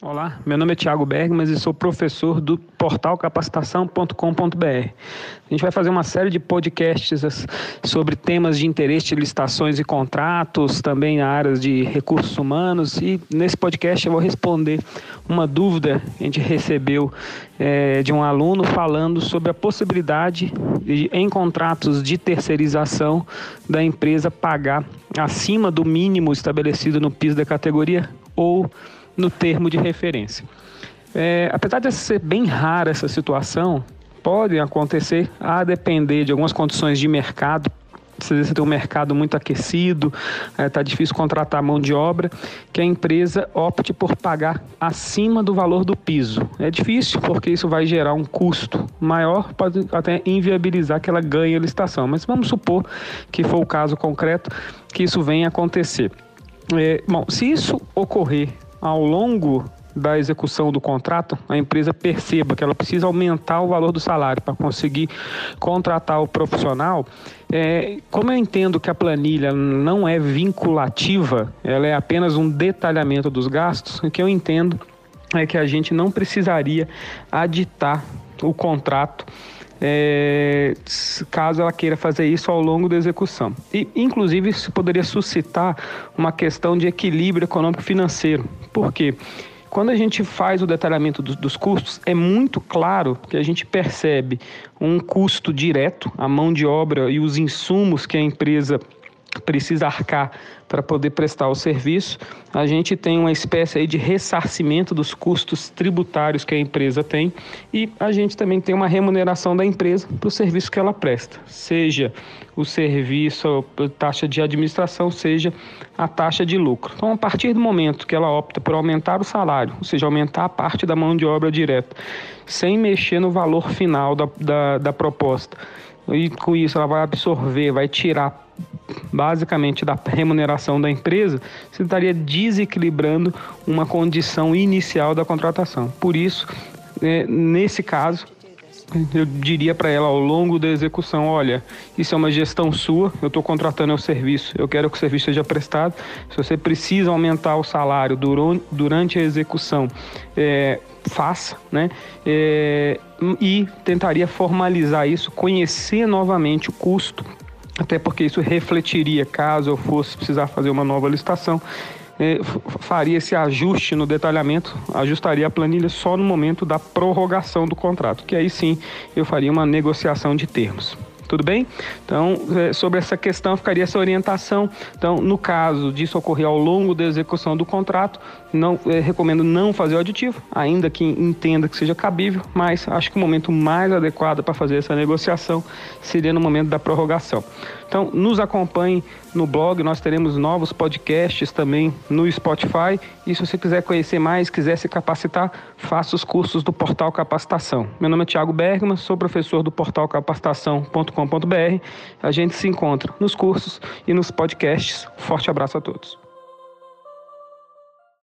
Olá, meu nome é Thiago Bergmas e sou professor do portal capacitação.com.br. A gente vai fazer uma série de podcasts sobre temas de interesse de licitações e contratos, também áreas de recursos humanos e nesse podcast eu vou responder uma dúvida que a gente recebeu é, de um aluno falando sobre a possibilidade de, em contratos de terceirização da empresa pagar acima do mínimo estabelecido no piso da categoria ou no termo de referência. É, apesar de ser bem rara essa situação, pode acontecer a depender de algumas condições de mercado. Se você tem um mercado muito aquecido, está é, tá difícil contratar mão de obra, que a empresa opte por pagar acima do valor do piso. É difícil porque isso vai gerar um custo maior, pode até inviabilizar que ela ganhe a licitação. Mas vamos supor que for o caso concreto que isso venha acontecer. É, bom, se isso ocorrer ao longo da execução do contrato, a empresa perceba que ela precisa aumentar o valor do salário para conseguir contratar o profissional, é, como eu entendo que a planilha não é vinculativa, ela é apenas um detalhamento dos gastos, o que eu entendo é que a gente não precisaria aditar o contrato é, caso ela queira fazer isso ao longo da execução. E, inclusive, isso poderia suscitar uma questão de equilíbrio econômico-financeiro. Por quê? Quando a gente faz o detalhamento do, dos custos, é muito claro que a gente percebe um custo direto, a mão de obra e os insumos que a empresa precisa arcar para poder prestar o serviço. A gente tem uma espécie de ressarcimento dos custos tributários que a empresa tem e a gente também tem uma remuneração da empresa para o serviço que ela presta, seja o serviço, a taxa de administração, seja a taxa de lucro. Então, a partir do momento que ela opta por aumentar o salário, ou seja, aumentar a parte da mão de obra direta, sem mexer no valor final da, da, da proposta, e com isso ela vai absorver, vai tirar basicamente da remuneração da empresa, você estaria desequilibrando uma condição inicial da contratação. Por isso, é, nesse caso, eu diria para ela ao longo da execução: olha, isso é uma gestão sua, eu estou contratando o serviço, eu quero que o serviço seja prestado. Se você precisa aumentar o salário durante a execução, é, faça, né? É, e tentaria formalizar isso, conhecer novamente o custo até porque isso refletiria, caso eu fosse precisar fazer uma nova licitação, é, faria esse ajuste no detalhamento, ajustaria a planilha só no momento da prorrogação do contrato, que aí sim eu faria uma negociação de termos. Tudo bem? Então, é, sobre essa questão ficaria essa orientação. Então, no caso disso ocorrer ao longo da execução do contrato, não é, recomendo não fazer o aditivo, ainda que entenda que seja cabível, mas acho que o momento mais adequado para fazer essa negociação seria no momento da prorrogação. Então, nos acompanhe no blog, nós teremos novos podcasts também no Spotify. E se você quiser conhecer mais, quiser se capacitar, faça os cursos do Portal Capacitação. Meu nome é Tiago Bergman, sou professor do portal capacitação.com.br. A gente se encontra nos cursos e nos podcasts. Forte abraço a todos.